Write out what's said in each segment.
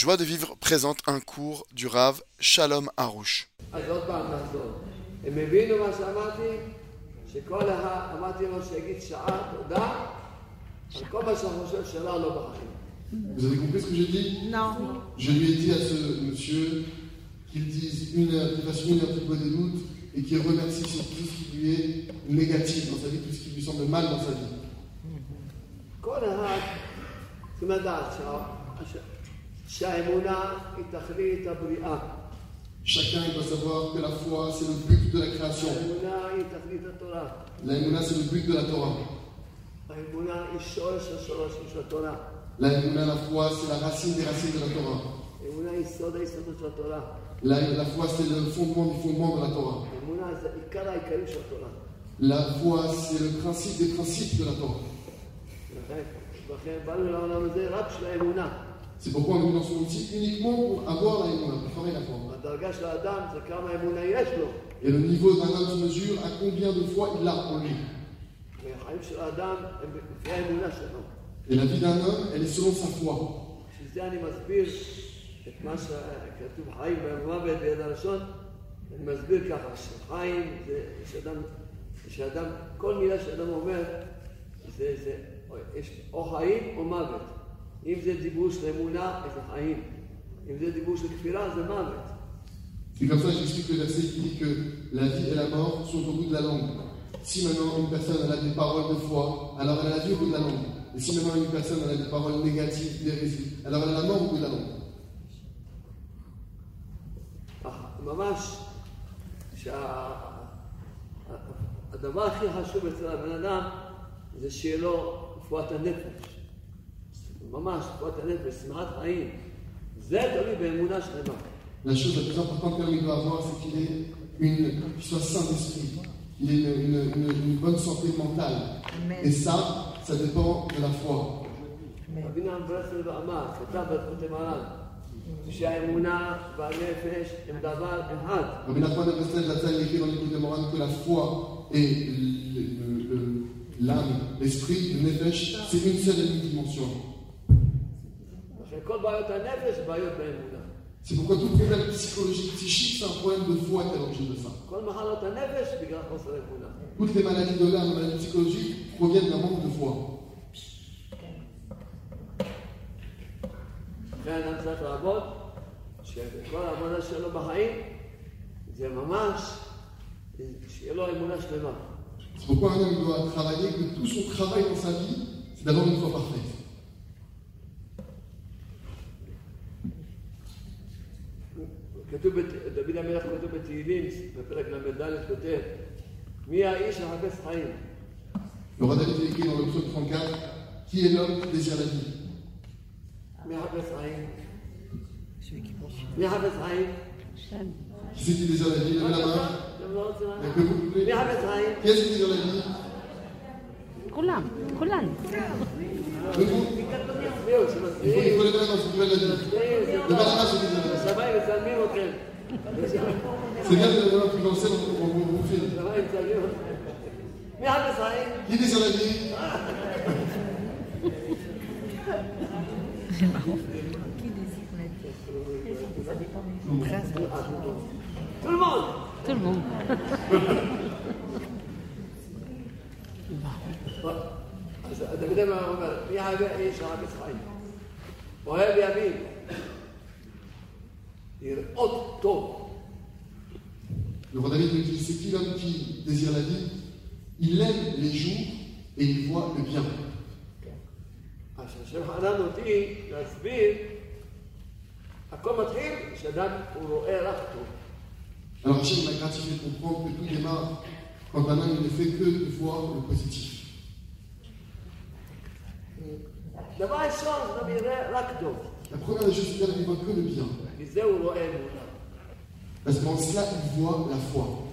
Joie de vivre présente un cours du Rav Shalom Harouche. Vous avez compris ce que j'ai dit? Non. Je lui ai dit à ce monsieur qu'il dise une heure, qu'il fasse une heure de doute et qu'il remercie tout ce qui lui est négatif dans sa vie, tout ce qui lui semble mal dans sa vie. Chacun doit savoir que la foi, c'est le but de la création. L'aïmouna, c'est le but de la Torah. L'aïmouna, la foi, c'est la racine des racines de la Torah. La, la foi, c'est le fondement du fondement de la Torah. La foi, c'est le principe des principes de la Torah. לכן, לכן באנו לעולם הזה רק בשביל האמונה. C'est pourquoi on est venu dans ce monde ici uniquement pour avoir la émouna, pour former la foi. הדרגה של האדם זה כמה אמונה יש לו. Et le niveau d'un homme se mesure à combien de fois il l'a en lui. והחיים של האדם הם לפי האמונה שלו. Et la vie d'un homme, elle est selon sa foi. בשביל זה אני מסביר את מה שכתוב חיים ומוות ביד הלשון. אני מסביר ככה, שחיים זה שאדם, שאדם, כל מילה שאדם אומר, זה, זה, יש או חיים או מוות. אם זה דיבור של אמונה, אז זה חיים. אם זה דיבור של כפירה, זה מוות. C'est comme ça que j'explique le verset qui dit que la vie et la mort sont au bout de la langue. Si maintenant une personne elle a des paroles de foi, alors elle a la vie au bout de la langue. Et si maintenant une personne elle a des paroles négatives, d'hérésie, alors elle a la mort au bout de la langue. ממש שהדבר הכי חשוב אצל הבן אדם זה שיהיה לו רפואת הנפש. ממש, רפואת הנפש, שמחת חיים. זה תלוי באמונה שלמה. La chose la plus importante qu'un homme il doit avoir, c'est qu'il ait une, qu'il soit sain d'esprit, qu'il ait une, une- une- une bonne santé mentale. Et ça, ça dépend de la foi. רבי נחמן ברסלב אמר, כתב בזכות מרן, שהאמונה והנפש הם דבר אחד. Rabbi Nachman de Breslev Zatzal écrit dans l'écoute de Moran que la foi et le- le- le- l'âme, l'esprit, le nefesh, c'est une seule et unique dimension. C'est pourquoi tout problème psychologique, psychique, c'est un problème de foi qui est l'objet de ça. Toutes les maladies de l'âme, les maladies psychologiques, proviennent d'un manque de foi. C'est pourquoi un homme doit travailler, que tout son travail dans sa vie, c'est d'avoir une foi parfaite. כתוב, בת- דוד המלך כותב בתהילים, בפרק ל"ד כותב, מי האיש המחפש חיים? Le roi David écrit dans le psaume 34 Qui est l'homme qui désire la vie מי מחפש חיים? מי מחפש חיים? Qui c'est qui désire la vie Levez la main. אתם לא רוצים Il y a לדעת? que vous, s'il vous מי plaît. מחפש חיים? Qui est-ce qui désire la vie כולם, כולן. Le vous תצביעו, il faut, les mettre dans une. Le c'est une C'est bien de la vie. Qui désire la vie. Ça dépend Tout le monde. Tout le monde. بدل ما عمر يا عباء ايش عباء اسرائيل وهاب يا بيك Le roi David nous dit c'est qui l'homme qui désire la vie? Il aime les jours et il voit le bien. عشان سبحان نطيع نثبيت أقوم تحيل سدان ورؤية رأخته Alors, Hachem m'a gratifié de comprendre que tout démarre quand un homme ne fait que voir le positif. La première des choses, c'est qu'il ne que le bien. Parce qu'en cela, il voit la foi.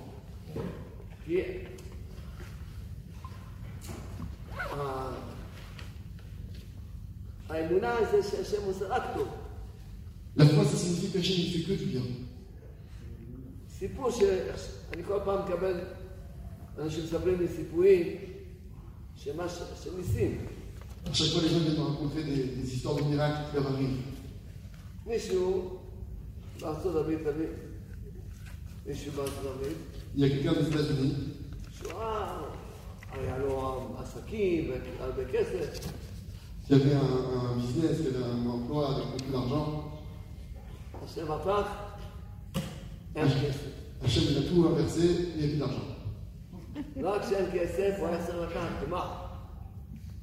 La foi, ça signifie que Hachem ne fait que du bien. Que à chaque fois, les gens viennent raconter des, histoires de miracles qui leur arrivent. Il y a quelqu'un des États-Unis. Qui avait un, un business, y avait un emploi avec beaucoup d'argent. Hachem, il a tout inversé, il n'y a plus d'argent.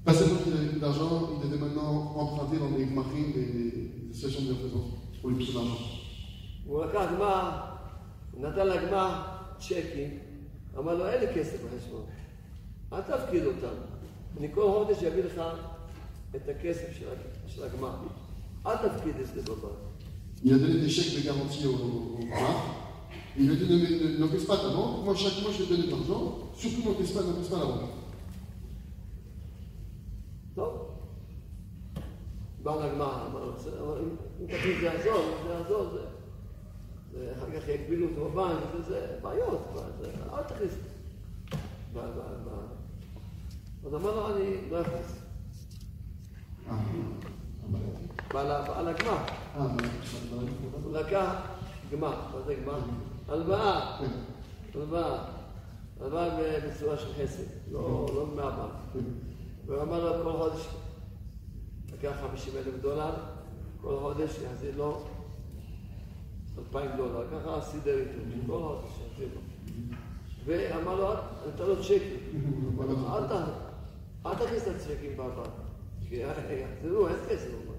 Pas seulement qu'il avait plus d'argent, il devait maintenant emprunter dans des gmachim, des, des situations de bienfaisance, pour lui pousser d'argent. הוא לקח גמר, הוא נתן לגמר צ'קים, אמר לו, אין לי כסף בחשבון, אל תפקיד אותם. אני כל חודש אביא לך את הכסף של ה- של הגמר. אל תפקיד את זה בבנק. Il a donné des chèques de garantie au, au, au gmach. Il lui a dit ne- ne- n'encaisse pas ta banque, moi chaque mois je vais te donner de l'argent, surtout n'encaisse pas, n'encaisse pas la banque. לגמר, אמר לו, "בסדר, אבל אם תגיד זה יעזור, זה יעזור, זה... זה אחר כך יגבילו אותו בבנק, וזה בעיות, זה- אל תכניס. אז אמר לו, אני לא אכניס. בעל בעל הגמר. הוא לקח גמר, מה זה גמר? הלוואה, הלוואה. הלוואה בצורה של חסד, לא לא מהבנק. והוא אמר לו כל חודש, לקח 50 אלף דולר, כל חודש יחזיר לו 2,000 דולר, ככה סידר איתו, כל חודש יחזיר לו. ואמר לו, נתן לו צ'קים, אמר לו, "אל ת- אל תכניס את הצ'קים בבנק, כי יחזרו, אין כסף. הוא אמר.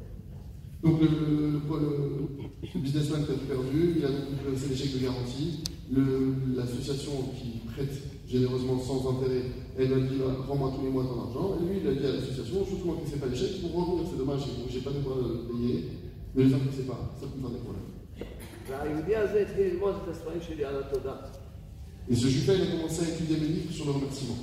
Donc le, le- le- le businessman qui a tout perdu, il a donc fait des chèques de garantie. Le- L'association qui prête généreusement sans intérêt, et il a dit, rends-moi tous les mois ton argent. Et lui, il a dit à l'association, je vous remplissez pas les chèques pour revenir, c'est dommage, je n'ai pas de droit de payer, ne les remplissez pas, ça peut me faire des problèmes. Et ce juif il a commencé à étudier mes livres sur le remerciement.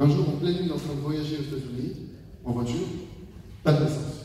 Un jour, en pleine nuit, en train de voyager aux États-Unis, en voiture, pas de naissance.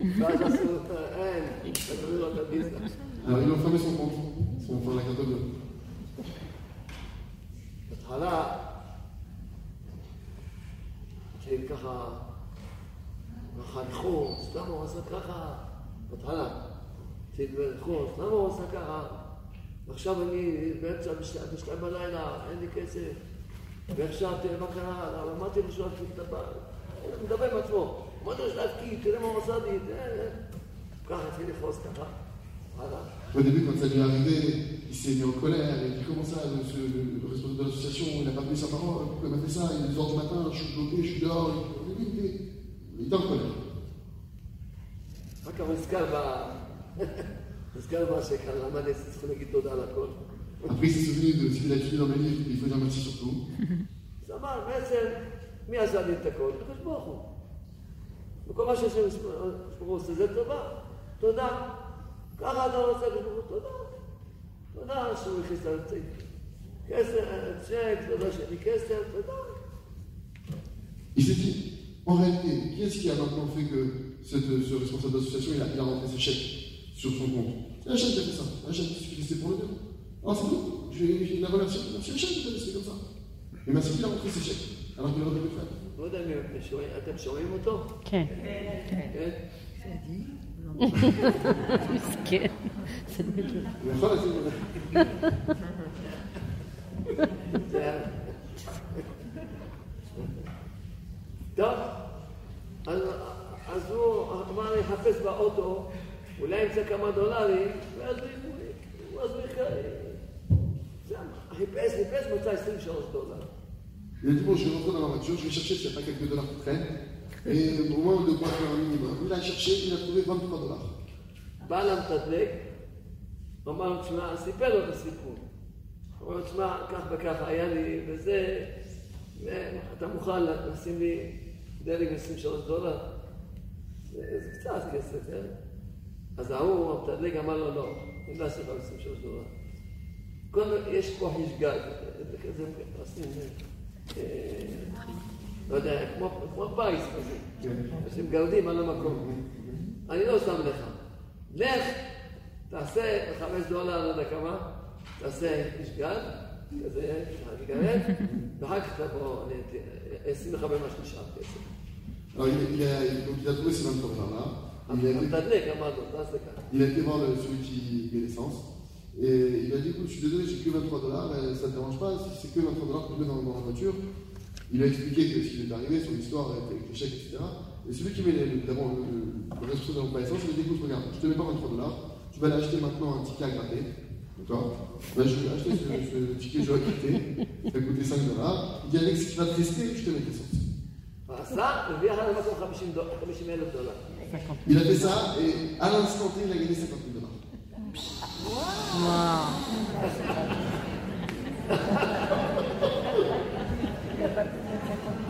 vaya a la אבל אם הופכים מסומכם, סומכם לכתוב. בהתחלה, כשהם ככה, חנכו, סתם הוא עשה ככה, בהתחלה, כשהם סתם הוא עשה ככה, ועכשיו אני באמצע בשתיים בלילה, אין לי כסף, ועכשיו, מה קרה? אמרתי הבעל, הוא מדבר עם עצמו. Au début, quand ça lui est arrivé, il s'est mis en colère. Il a dit Comment ça, monsieur, le, responsable de l'association, il n'a pas vu sa parole? Pourquoi il m'a fait ça? Il est 2h du matin, je suis bloqué, je suis dehors. Il, il, il, il était en colère. Après, il s'est souvenu de ce qu'il a étudié dans ma livre, il faut dire merci surtout. אז אמר, בעצם, מי עשה לי את הכל? הקדוש ברוך הוא. וכל מה שהשם ברוך הוא עושה זה טובה. תודה. ככה אתה רוצה הקדוש ברוך הוא, תודה. תודה שהוא הכניס את כסף, צ'ק, תודה שאין לי כסף, תודה. Il s'est dit, en réalité, qui est-ce qui a maintenant fait que cette- ce responsable d'association, il a, il a rentré ses chèques sur son compte C'est Hachem qui a fait ça. Hachem qui s'est laissé pour le dire. Ah, c'est bon, je vais je vais la remercier. C'est Hachem qui a laissé comme ça. Et merci qu'il a rentré ses chèques, alors qu'il aurait pu le faire. לא יודע אם אתם שומעים- אותו? כן. כן? מסכן. טוב, אז, הוא אמר לי, חפש באוטו, אולי ימצא כמה דולרים, ואז הוא- אז הוא יח- זה, חיפש, חיפש, מצא 23 דולר. Dit, bon, je vais rentrer dans ma voiture, je vais chercher s'il n'y a pas quelques dollars qui traînent. Et au moins de quoi faire un minimum. Il a cherché, il a trouvé 23 dollars. בא למתדלק, אמר לו, תשמע, סיפר לו את הסיפור. הוא אומר, תשמע, כך וכך היה לי, וזה, אתה מוכן לשים לי דלק 23 דולר? זה, קצת כסף, כן? אז ההוא, המתדלק, אמר לו, לא, אני לא אעשה לך 23 דולר. יש פה חשגג, זה עושים, לא יודע, כמו, פיס כזה, עושים גרדים על המקום. אני לא שם לך. לך, תעשה חמש דולר, לא יודע כמה, תעשה משגל, כזה, תגרד, ואחר כך תבוא, אני אשים לך במה שנשאר כסף. Il, a, donc il a trouvé ces 23 dollars-là. Il, a été- voir celui qui met l'essence. Et il a dit écoute, je suis désolé, j'ai que 23 dollars, ça ne te dérange pas, si c'est que 23 dollars que tu mets dans, dans, la voiture. Il a expliqué que ce qui lui est arrivé, son histoire avec les chèques, etc. Et celui qui met évidemment le, responsable de l'essence, il a dit écoute, regarde, je te mets pas 23 dollars, tu vas aller acheter maintenant un ticket à gratter. D'accord? Ben, Je vais acheter ce, ce ticket, je vais quitter, ça va coûter 5 dollars. Il dit Alex, tu vas te rester, je te mets des centimes. Il a fait ça et à l'instant T, il a gagné 50 000. Dollars.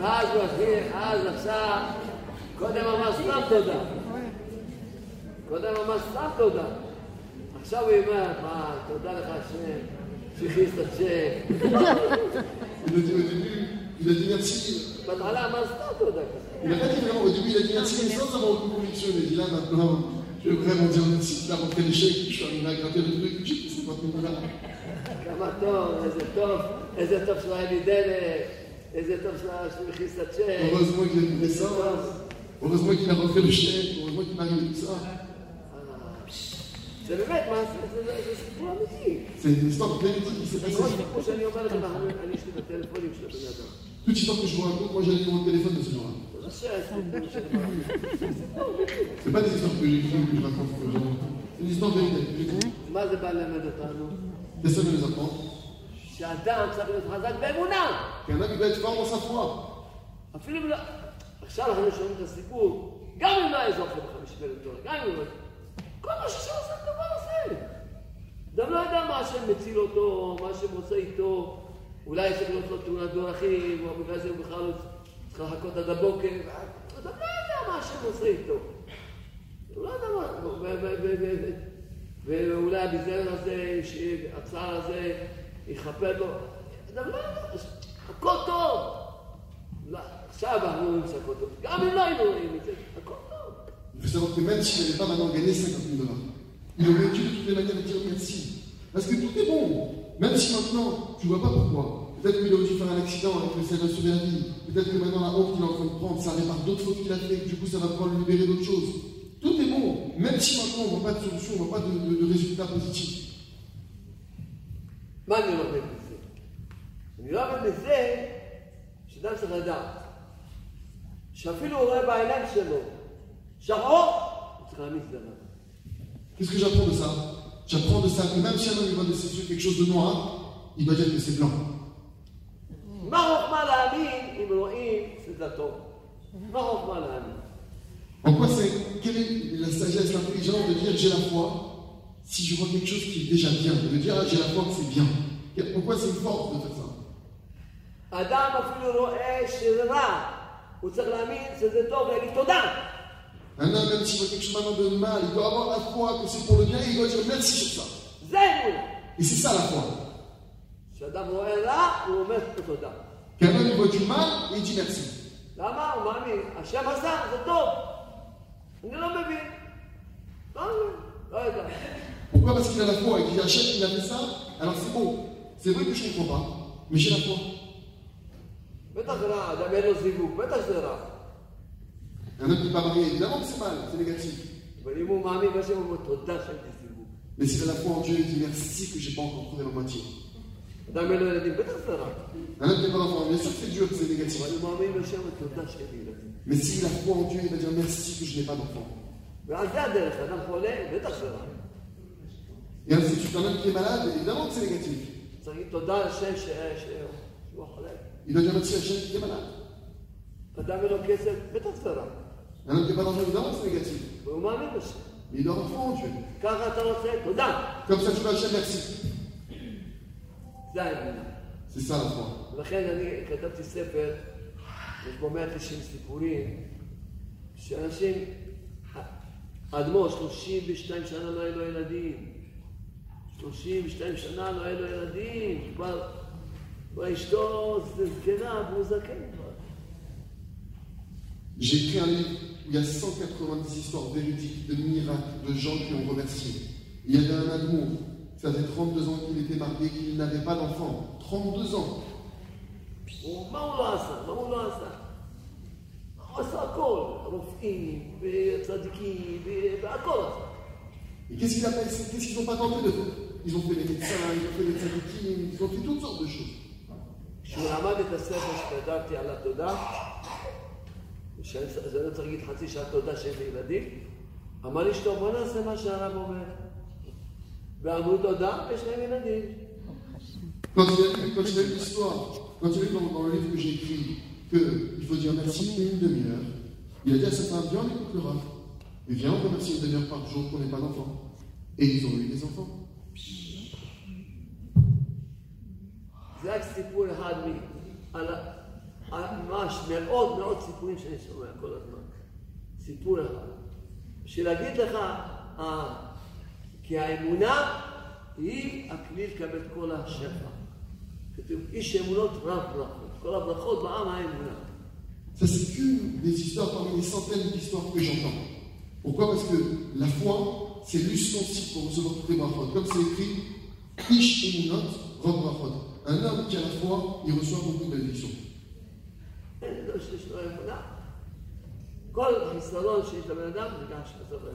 אז הוא הכין, אז עכשיו, קודם אמר סתם תודה. קודם אמר סתם תודה. עכשיו הוא אומר, מה, תודה לך השם, שהכניס את הצ'ק. Il a dit au début, il a dit merci. בהתחלה אמר סתם תודה כזה. Il n'a pas dit vraiment, au début, il a dit merci, mais sans avoir aucune conviction. Il a dit là maintenant, je vais vraiment dire merci. Il a rentré les chèques, je suis arrivé à gratter le truc, j'ai fait 50 000 dollars. כמה טוב, איזה טוב, איזה טוב שלא היה לי דלק, איזה טוב שלא- שהוא הכניס את הצ'ק. Heureusement qu'il a mis איזה l'essence, טוב. heureusement qu'il a rentré le chèque, heureusement qu'il m'a arrivé tout ça. זה באמת, מה זה, זה- זה זה סיפור אמיתי. C'est une histoire véridique qui s'est כל passée. סיפור שאני אומר לכם, אנחנו- אני יש לי בטלפונים של הבן אדם. Toute histoire que je vous raconte, moi j'ai le numéro de téléphone de ce genre-là. זה pas des histoires ou que je raconte aux gens. C'est une histoire j'écris. מה זה בא ללמד אותנו? Ne les apprend. שאדם צריך להיות חזק באמונה. Doit être fort dans sa foi. אפילו אם לא... עכשיו אנחנו שומעים את הסיפור, גם אם לא היה זוכה בחמישים אלף דולר, גם אם לא... כל מה שהשם עושה דבר עושה. אדם לא יודע מה השם מציל אותו, מה השם עושה איתו. אולי יש לו תאונת דרכים, או בגלל זה הוא בכלל לא צריך לחכות עד הבוקר. אדם לא יודע מה השם עושה איתו. הוא לא יודע מה... ואולי הביזיון הזה, הצער הזה, יכפר לו. אדם לא יודע, הכל טוב. לא, עכשיו אנחנו רואים שהכל טוב. גם אם לא היינו רואים את זה, הכל טוב. Faut savoir que même s'il n'avait pas maintenant gagné 50 000 dollars, il aurait dû de toutes les manières dire merci. Parce que tout est bon. Même si maintenant, tu vois pas pourquoi. Peut-être qu'il aurait dû faire un accident avec le ça sauver la vie. Peut-être que maintenant la honte qu'il est en train de prendre, ça répare d'autres fautes qu'il a fait, du coup ça va pouvoir le libérer d'autres choses. Tout est bon. Même si maintenant on ne voit pas de solution, on ne voit pas de, de- de résultat positif. מה אני לומד מזה? אני לומד מזה שאדם צריך לדעת שאפילו הוא רואה בעיניים שלו שחור, הוא צריך להעמיד את עליו. Qu'est-ce que j'apprends de ça J'apprends de ça que même si un homme il voit de ses yeux quelque chose de noir, il doit dire que c'est blanc. מה חוכמה להאמין אם רואים שזה טוב? מה חוכמה להאמין? En quoi c'est quelle est la sagesse, l'intelligence de dire j'ai la foi si je vois quelque chose qui est déjà bien, de dire ah, j'ai la foi que c'est bien. En quoi c'est une force de faire ça אדם אפילו רואה שזה רע, הוא צריך להאמין שזה טוב ולהגיד תודה. Un homme, même s'il voit quelque chose maintenant de mal, il doit avoir la foi que c'est pour le bien et il doit dire merci sur ça. זה אמונה. Et c'est ça la foi. כשאדם רואה רע, הוא אומר תודה. Qu'un homme il voit du mal et il dit merci. למה? הוא מאמין, השם עשה, זה טוב. אני לא מבין. לא מבין, לא יודע. Pourquoi Parce qu'il a la foi et qu'il achète, il a fait ça, alors c'est bon. C'est vrai que je ne comprends pas, mais j'ai la foi. בטח רע, אדם אין לו זיווג, בטח שזה רע. Un homme qui n'est pas marié, évidemment que c'est mal, c'est négatif. אבל אם הוא מאמין בשם, הוא אומר תודה שאין לי זיווג. Mais s'il a la foi en Dieu, il dit merci que j'ai pas encore trouvé ma moitié. دعملوا الذين بتأثر L'un des parents, bien sûr que c'est dur, que c'est négatif. Mais s'il a foi en Dieu, il va dire merci que je n'ai pas d'enfant. Et ainsi, tu un homme qui est malade, évidemment que c'est négatif. Il doit dire merci à Hachem qui est malade. Un homme qui n'est pas dans évidemment que c'est négatif. Mais il doit avoir foi en Dieu. Comme ça, tu vas à Hachem merci. זה האמונה. C'est ça la foi. לכן אני כתבתי ספר, יש בו 190 סיפורים, שאנשים, האדמו"ר, 32 שנה לא היו לו ילדים. 32 שנה לא היו לו ילדים. כבר, כבר אשתו זקנה והוא זקן כבר. J'ai écrit un livre où il y a 190 histoires véridiques de miracles, de gens qui ont remercié. Il y avait un amour, ça faisait 32 ans qu'il était marié, qu'il n'avait pas d'enfant. 32 ans. הוא- מה הוא לא עשה? מה הוא לא עשה? הוא עשה הכל, רופאים, וצדיקים, ו- והכל עשה. Et qu'est-ce qu'il a fait Qu'est-ce qu'ils n'ont pas tenté de faire Ils ont fait les médecins, ils ont fait les tzadikim, ils ont fait toutes sortes de choses. כשהוא למד את הספר שכתבתי על התודה, שאני זה לא צריך להגיד חצי שעה תודה שיש לי ילדים, אמר לאשתו בוא נעשה מה שהרב אומר. ואמרו תודה, ויש להם ילדים. Quand il a lu, quand il a lu l'histoire, quand il a lu dans, dans le livre que j'ai écrit qu'il faut dire merci une demi-heure, il a dit à sa femme, viens, on écoute le rap. Et viens, on remercie une demi-heure par jour qu'on n'ait pas d'enfants. Et ils ont eu des enfants. זה רק סיפור אחד מ... על ה- על ממש מאות מאות סיפורים שאני שומע כל הזמן. סיפור אחד. בשביל להגיד לך, אה, כי האמונה היא הכלי לקבל את כל השפע. כתוב, איש אמונות רב ברכות. כל הברכות בעם האמונה. Ça, c'est qu'une des histoires parmi les centaines d'histoires que j'entends. Pourquoi Parce que la foi, c'est l'ustensile pour recevoir toutes les brachot. Comme c'est écrit, Ish emunot, rob brachot. Un homme qui a la foi, il reçoit beaucoup de bénédictions. אין לו שיש לו אמונה. כל חיסרון שיש לבן אדם זה גם שחסר לו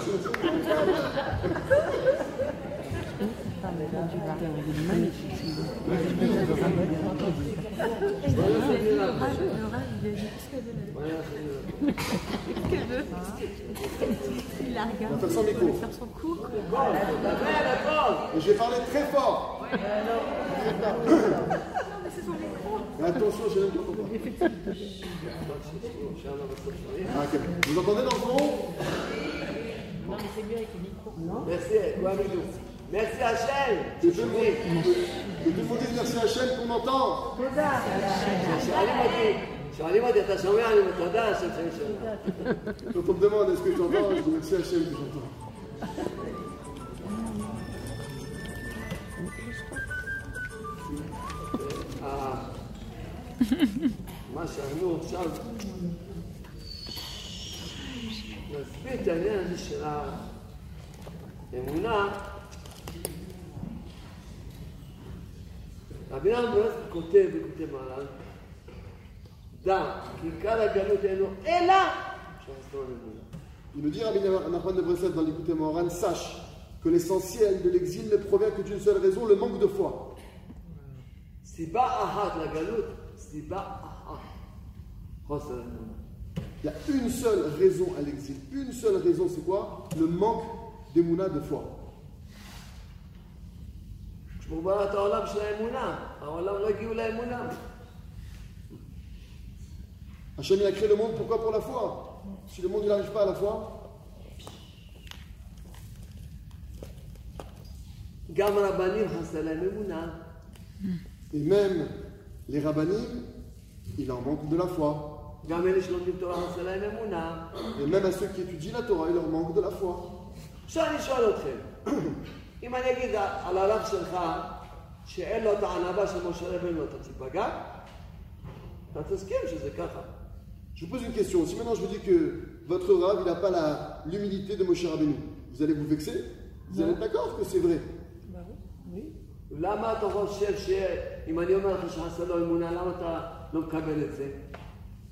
Il la regarde. On va faire son cours. Je vais parler très fort. Mais attention, j'ai même pas compris. Ah. Vous entendez dans le fond? Merci, Non, mais c'est mieux avec le micro. Non Merci, Guamidou. Merci Hachel. Je peux vous dire merci Hachel qu'on entend. Quand on me demande est-ce que j'entends, je dis merci Hachel que j'entends. Ah, נסביר את העניין הזה של האמונה. רבי נחמן ברסלב כותב בכותב מרן, דע, כי עיקר הגלות אינו אלא שחסרון אמונה. Il me dit, Rabbi Nachman de Breslev dans l'écoute Moran, sache que l'essentiel de l'exil ne provient que d'une seule raison, le manque de foi. סיבה אחת לגלות, סיבה אחת, חוסר אמונה. Il y a une seule raison à l'exil. Une seule raison, c'est quoi? Le manque d'émouna de foi. Hachem, a créé le monde, pourquoi? Pour la foi. Si le monde n'arrive pas à la foi, et même les rabbinim, il en manque de la foi. גם אלה שלומדים תורה חסר להם אמונה. Et même à ceux qui étudient la Torah, il leur manque de la foi. עכשיו אני שואל אתכם, אם אני אגיד על הרב שלך שאין לו את הענווה של משה רבנו, אתה תיפגע? אתה תסכים שזה ככה. Je vous pose une question. Si maintenant je vous dis que votre rave, il n'a pas la- l'humilité de Moshe Rabbeinu, vous allez vous vexer Vous allez être d'accord que c'est vrai למה אתה חושב שאם אני אומר לך שחסר לו אמונה, למה אתה לא מקבל את זה?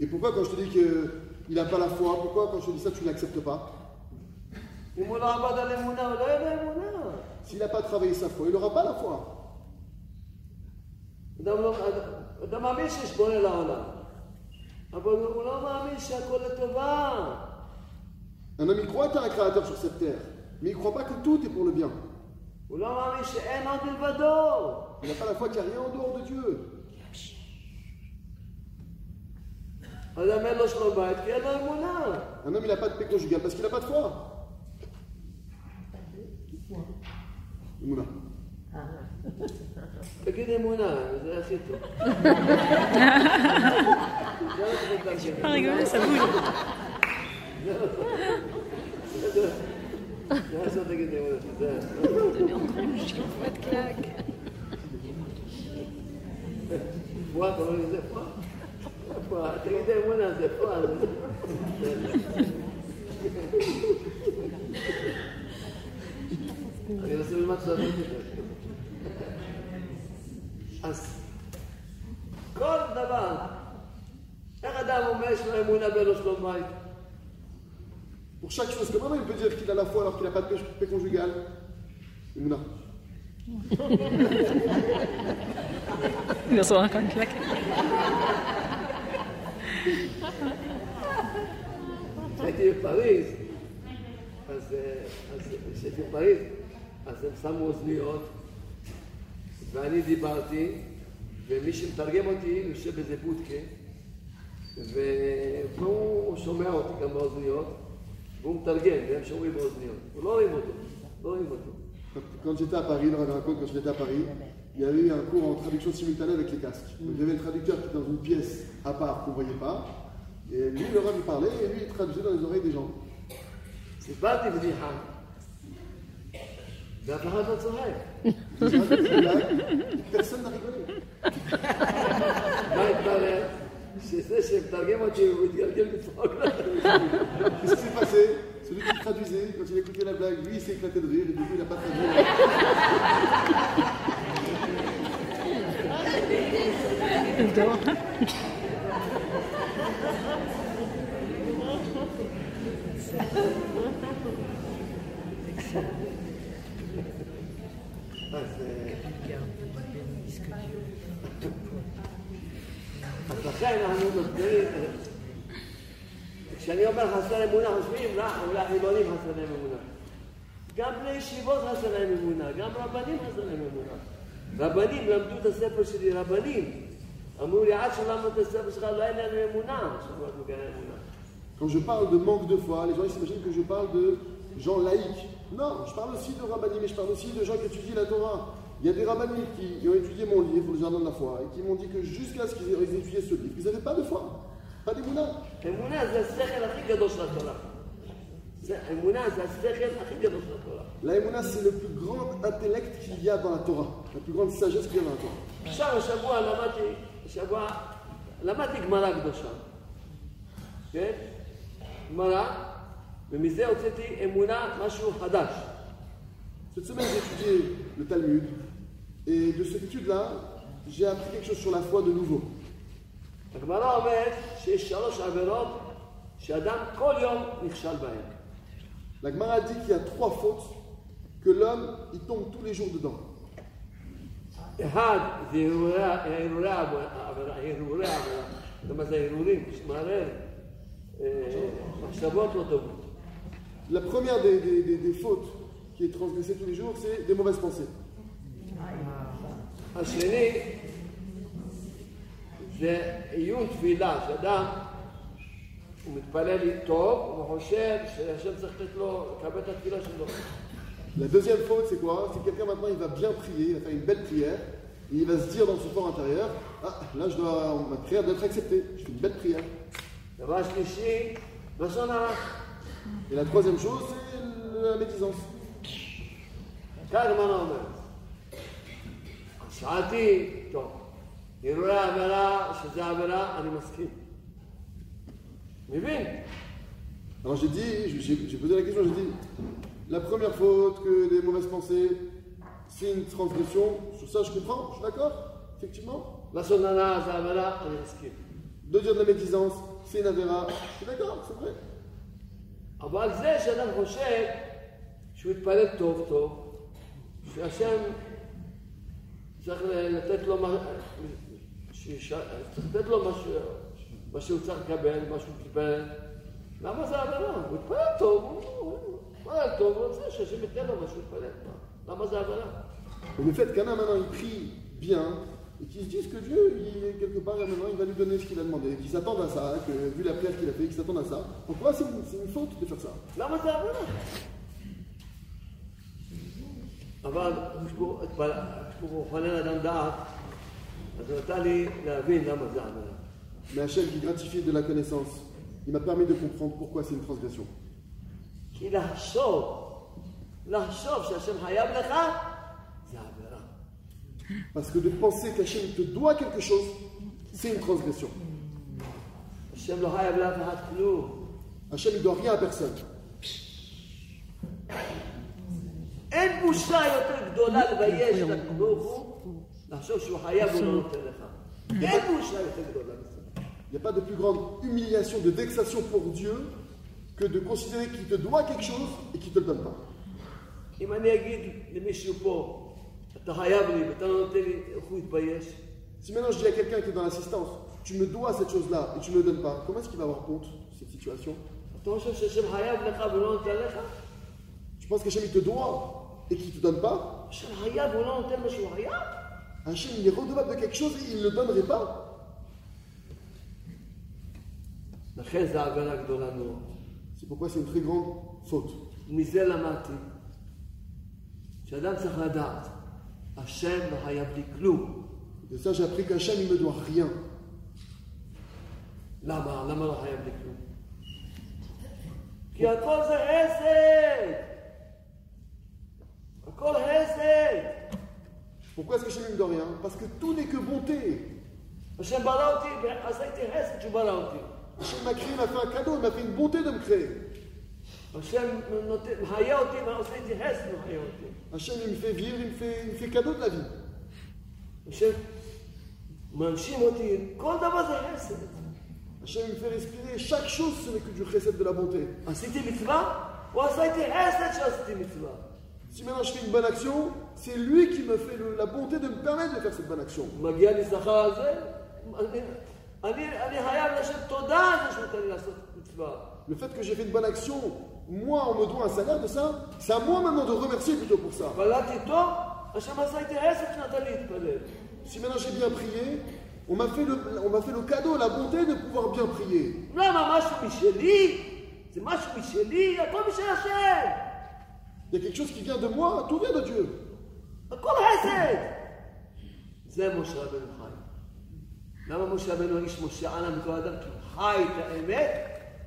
Et pourquoi quand je te dis qu'il n'a pas la foi, pourquoi quand je te dis ça tu ne l'acceptes pas אם הוא לא עבד על אמונה, הוא לא יהיה באמונה. s'il n'a pas travaillé sa foi, il n'aura pas la foi. אדם, לא, אדם מאמין שיש בורא לעולם, אבל הוא לא מאמין שהכל לטובה. Un homme, il croit qu'il y a un créateur sur cette terre, mais il ne croit pas que tout est pour le bien. הוא לא מאמין שאין עוד מלבדו. Il n'a pas la foi qu'il n'y a rien en dehors de Dieu. Un homme, il n'a pas de paix conjugale parce qu'il n'a pas de foi. Mouna. Je pas ah, rigoler, ça bouge. Bois pendant les efforts. זה... Pas de claque. פועה, אתה אומר לי זה פועה? זה פועה. תגיד אמונה, זה פועה. זה- אני רוצה ללמד לעשות את זה. אז כל דבר, איך אדם אומר יש לו אמונה ואין לו שלום בית? Pour chaque chose, comment il peut dire qu'il a la foi alors qu'il n'a pas de paix, paix conjugale Mouna. Il va recevoir encore une claque. כשהייתי בפריז, אז אה, אז כשהייתי בפריז, אז הם שמו אוזניות, ואני דיברתי, ומי שמתרגם אותי יושב באיזה בודקה, והוא שומע אותי גם באוזניות, והוא מתרגם, והם שומעים באוזניות. הוא לא רואים אותו, לא רואים אותו. Quand j'étais à Paris, dans la Paris, il y a eu un cours en traduction simultanée avec les casques. Il y avait le traducteur qui était dans une pièce à part qu'on ne voyait pas, et lui, le roi lui parlait, et lui, il traduisait dans les oreilles des gens. C'est pas des vdihas. C'est un paradis Personne n'a rigolé. C'était, c'est Qu'est-ce qui s'est passé? Celui qui traduisait, quand il écoutait la blague, lui, il s'est éclaté de rire, et du coup, il n'a pas traduit. אה, אז לכן אנחנו מסבירים, כשאני אומר חסר אמונה, חושבים, לא, אולי חילונים חסר להם אמונה. גם בני ישיבות חסר להם אמונה, גם רבנים חסר להם אמונה. רבנים למדו את הספר שלי, רבנים. אמרו לי, עד שלמדנו את הספר שלך לא היה לנו אמונה. עכשיו אנחנו כאלה אמונה. Quand je parle de manque de foi, les gens ils s'imaginent que je parle de gens laïcs. Non, je parle aussi de rabbinim, mais je parle aussi de gens qui étudient la Torah. Il y a des rabbinim qui, qui ont étudié mon livre, le jardin de la foi, et qui m'ont dit que jusqu'à ce qu'ils aient étudié ce livre, ils n'avaient pas de foi, pas d'émouna. אמונה זה השכל הכי גדול של התורה. זה- אמונה זה השכל הכי גדול של התורה. La émouna, c'est le plus grand intellect qu'il y a dans la Torah, la plus grande sagesse qu'il y a dans la Torah. עכשיו השבוע למדתי, השבוע למדתי גמרא קדושה, כן? גמרא, ומזה הוצאתי אמונה, משהו חדש. Cette semaine, j'ai étudié le Talmud, et de cette étude-là, j'ai appris quelque chose sur la foi de nouveau. הגמרא אומרת שיש שלוש עבירות שאדם כל יום נכשל בהן. La Gemara dit qu'il y a trois fautes que l'homme, il tombe tous les jours dedans. אחד זה הרהורי העבירה, הרהורי העבירה. אתה יודע מה זה הרהורים? שמערער אה, מחשבות לא טובות. La première des, des- des- des fautes qui est transgressée tous les jours, c'est des mauvaises pensées. השני זה עיון תפילה, שאדם הוא מתפלל לי טוב, הוא חושב שהשם צריך לתת לו, לקבל את התפילה שלו. La deuxième faute, c'est quoi Si quelqu'un maintenant, il va bien prier, il va faire une belle prière, et il va se dire dans son fort intérieur, ah, là, je dois, ma prière doit être acceptée, je fais une belle prière. Et la troisième chose, c'est la médisance. Alors j'ai dit, j'ai posé la question, j'ai dit, La première faute, que des mauvaises pensées, c'est une transgression. Sur ça, je comprends, je suis d'accord, effectivement. לשון הרע זה עבירה, אני מסכים. De dire de la médisance, c'est une avéra. Je suis d'accord, c'est vrai. אבל זה שאדם חושב שהוא יתפלל טוב טוב, שהשם צריך לתת לו, מה- שיש- צריך לתת לו משהו, מה שהוא צריך לקבל, מה שהוא קיבל. למה זה עבירה? הוא התפלל טוב, הוא- הוא התפלל טוב, הוא רוצה שהשם ייתן לו מה שהוא התפלל. מה? למה זה עבירה? Et le fait qu'Anna maintenant il prie bien et qu'il se dise que Dieu, il est quelque part maintenant, il va lui donner ce qu'il a demandé, qu'il s'attende à ça, que vu la prière qu'il a fait, qu'il s'attende à ça. Donc pour moi, c'est une, c'est une faute de faire ça. למה זה עבירה? אבל הקדוש ברוך הוא חונן אדם דעת, אז הוא נתן לי להבין למה זה עבירה. Mais Hachem qui gratifie de la connaissance, il m'a permis de comprendre pourquoi c'est une transgression. כי לחשוב, לחשוב שהשם חייב לך, זה עבירה. Parce que de penser qu'Hachem te doit quelque chose, c'est une transgression. השם לא חייב לאף אחד כלום. Hachem il doit rien à personne. אין בושה יותר גדולה לבייש את הקדוש ברוך הוא, לחשוב שהוא חייב והוא לא נותן לך. אין בושה יותר גדולה מזה. Il n'y a pas de plus grande humiliation, de vexation pour Dieu que de considérer qu'il te doit quelque chose et qu'il ne te le donne pas. אם אני אגיד למישהו פה, אתה חייב לי ואתה לא נותן לי, איך הוא יתבייש? Si maintenant je dis à quelqu'un qui est dans l'assistance, tu me dois cette chose-là et tu ne me le donnes pas, comment est-ce qu'il va avoir honte de cette situation אתה חושב שהשם חייב לך ולא נותן לך? Tu penses qu'Hachem il te doit et qu'il ne te donne pas השם חייב והוא לא נותן מה שהוא חייב? Hachem il est redevable de quelque chose et il ne le donnerait pas לכן זו עבירה גדולה מאוד. C'est pourquoi c'est une très grande faute. מזה למדתי שאדם צריך לדעת, השם לא חייב לי כלום. De ça j'ai appris qu'Hachem il ne me doit rien. למה? למה לא חייב לי כלום? כי הכל זה חסד! הכל חסד! Pourquoi est-ce que Hachem il ne me doit rien Parce que tout n'est que bonté. השם ברא אותי, ועשיתי חסד שהוא ברא אותי. Hachem m'a créé, m'a fait un cadeau, il m'a fait une bonté de me créer. Hachem, il me fait vivre, il me fait, il me fait cadeau de la vie. Hachem, Hachem, il me fait respirer. Chaque chose, ce n'est que du chesed de la bonté. Si maintenant je fais une bonne action, c'est lui qui me fait la bonté de me permettre de faire cette bonne action. Le fait que j'ai fait une bonne action, moi on me doit un salaire de ça, c'est à moi maintenant de remercier plutôt pour ça. Si maintenant j'ai bien prié, on m'a fait, fait, le cadeau, la bonté de pouvoir bien prier. Il y a quelque chose qui vient de moi, tout vient de Dieu. למה משה רבנו האיש משה עלה מכל אדם? כי הוא חי את האמת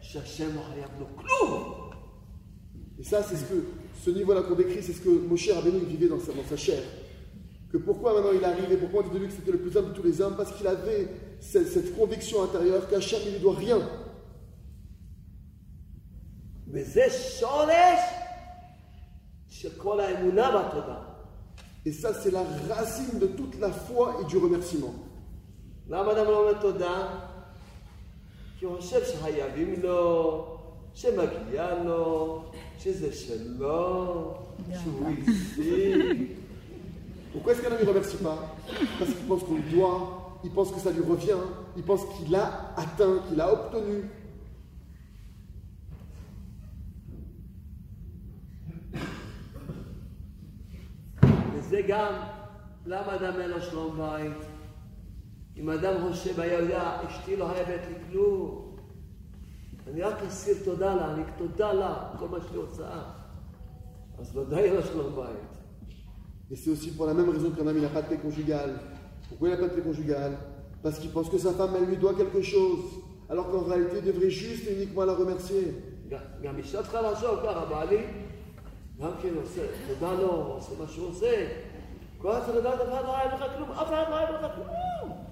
שהשם לא חייב לו כלום. Et ça, c'est ce que, ce niveau-là qu'on décrit, c'est ce que Moshe Rabbeinu vivait dans sa, dans sa chair. Que pourquoi maintenant il arrive et pourquoi on dit de lui que c'était le plus homme de tous les hommes Parce qu'il avait cette, cette conviction intérieure qu'Hachem ne lui doit rien. וזה שורש של כל האמונה והתודה. Et ça, c'est la racine de toute la foi et du remerciement. למה אדם לא אומר תודה? כי הוא חושב שחייבים לו, שמגיע לו, שזה שלו, שהוא השיג. Pourquoi est-ce qu'un homme ne remercie pas Parce qu'il pense qu'on lui doit, il pense que ça lui revient, il pense qu'il a atteint, qu'il a obtenu. וזה גם למה אדם אין לו שלום בית. אם אדם חושב היה יודע, אשתי לא חייבת לי כלום. אני רק אסיר תודה לה, אני תודה לה, כל מה שהיא עושה. אז ודאי לו שלום בית. Et c'est aussi pour la même raison qu'un homme n'a pas de paix conjugale. Pourquoi il n'a pas de paix conjugale Parce qu'il pense que sa femme, elle lui doit quelque chose. Alors qu'en réalité, il devrait juste et uniquement la remercier. גם- אישה צריכה לחשוב ככה, בעלי גם כן עושה, תודה לו, עושה מה שהוא עושה. כל הזמן לדעת, אף אחד לא חייב לך כלום, אף אחד לא חייב לך כלום.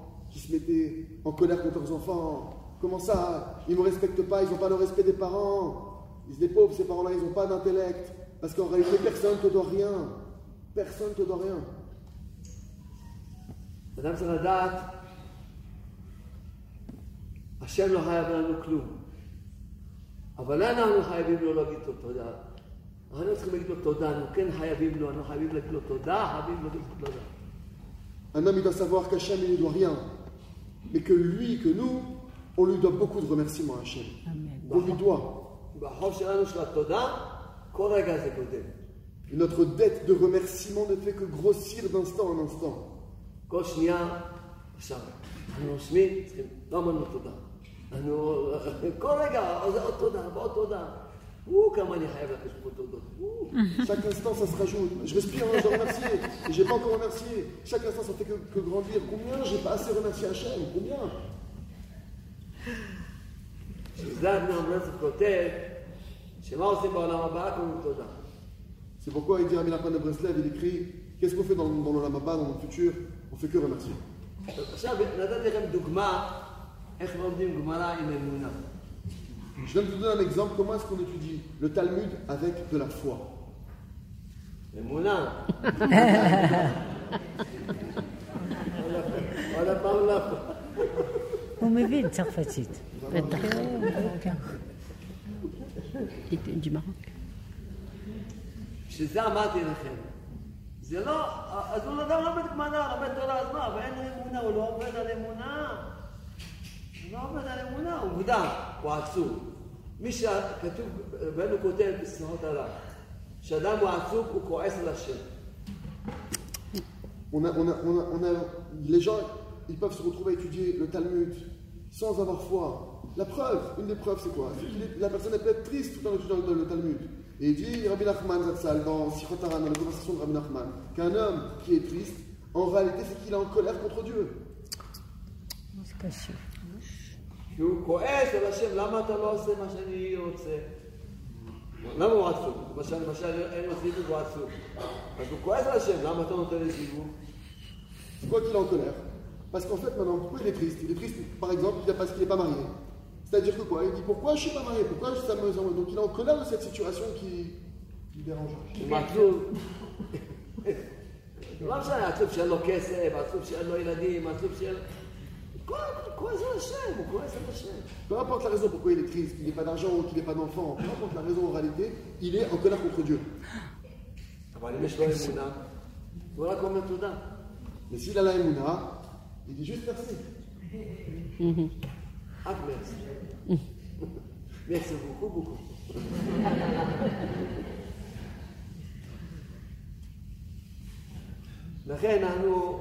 qui se mettaient en colère contre leurs enfants. Comment ça Ils ne me respectent pas, ils n'ont pas le respect des parents. Ils sont des pauvres, ces parents-là, ils n'ont pas d'intellect. Parce qu'en réalité, personne ne te doit rien. Personne ne te doit rien. אדם צריך לדעת, השם לא חייב לנו כלום. אבל אנחנו חייבים לו להגיד לו תודה. אנחנו צריכים להגיד לו תודה, אנחנו כן חייבים לו, אנחנו חייבים להגיד לו תודה, חייבים להגיד לו תודה. Un homme, il doit savoir qu'Hachem, il ne doit rien. mais que lui, que nous, on lui doit beaucoup de remerciements à Hachem. On lui doit. Et notre dette de remerciement ne fait que grossir d'instant en instant. כל שנייה, עכשיו, אנחנו נושמים, צריכים, לא אמרנו תודה. אנחנו, כל רגע, אז עוד תודה, ועוד תודה. או, כמה אני חייב לקחת פה תודות. או. Chaque instant, ça se rajoute. Je respire, hein, je dois remercier. Et j'ai pas encore remercié. Chaque instant, ça fait que, que grandir. Combien j'ai pas assez remercié Hachem Combien שזה אמנם כותב, שמה עושים בעולם הבא? קוראים תודה. C'est pourquoi il dit Rabbi Nachman de Breslev, il écrit Qu'est-ce qu'on fait dans, dans le Lamaba, dans le futur On fait que remercier. עכשיו נתתי לכם דוגמה איך לומדים גמרא עם אמונה. Je viens de vous donner un exemple. Comment est-ce qu'on étudie le Talmud avec de la foi אמונה. עוד הפעם לא. הוא מבין צרפתית. בטח. Du Maroc. בשביל זה אמרתי לכם. זה לא, אז הוא אדם לומד גמרא, לומד תורה, אז מה, ואין לו אמונה, הוא לא עובד על אמונה. הוא לא עובד על אמונה, עובדה, הוא עצוב. מי שכתוב, רבנו כותב בשיחות עליו, שאדם הוא עצוב, הוא כועס על השם. on a, on a, on a, on a- Les gens, ils peuvent se retrouver à étudier le Talmud sans avoir foi. La preuve, une des preuves, c'est quoi C'est que la personne elle peut être triste tout en étudiant le, le Talmud. Et il dit, Rabbi Nachman Zatzal, dans Sichot Haran, dans la conversation de Rabbi Nachman, qu'un homme qui est triste, en réalité, c'est qu'il est en colère contre Dieu. זה קשור. כי הוא כועס על השם, למה אתה לא עושה מה שאני רוצה? למה הוא עצוב? למשל, למשל, אין לו זיווג, הוא עצוב. אז הוא כועס על השם, למה אתה נותן לי זיווג? Pourquoi qu'il est en colère Parce qu'en fait, maintenant, pourquoi il est triste Il est triste, par exemple, parce qu'il n'est pas marié. C'est-à-dire que quoi Il dit pourquoi je ne suis pas marié Pourquoi ça me Donc il est en colère de cette situation qui, qui le dérange. הוא עצוב. לא משנה, עצוב שאין לו כסף, עצוב שאין לו ילדים, עצוב שאין... הוא כועס על השם, הוא כועס על השם. Peu importe la raison pourquoi il est triste, qu'il n'ait pas d'argent ou qu'il n'ait pas d'enfant, peu importe la raison en réalité, il est en colère contre Dieu. אבל אם יש לו אמונה, הוא רק אומר תודה. Mais s'il a la Emouna, il dit juste merci. רק מרסי. מרסי beaucoup, beaucoup. לכן אנחנו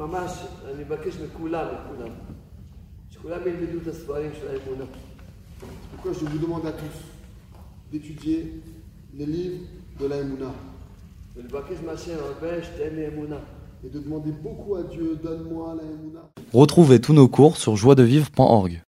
ממש, אני מבקש מכולם, מכולם, שכולם ילמדו את הספרים של האמונה. Pourquoi je vous demande à tous d'étudier les livres de la Emouna ולבקש מהשם הרבה שתהיה לי אמונה. et de demander beaucoup à Dieu, donne-moi la Emouna. Retrouvez tous nos cours sur joiedevivre.org.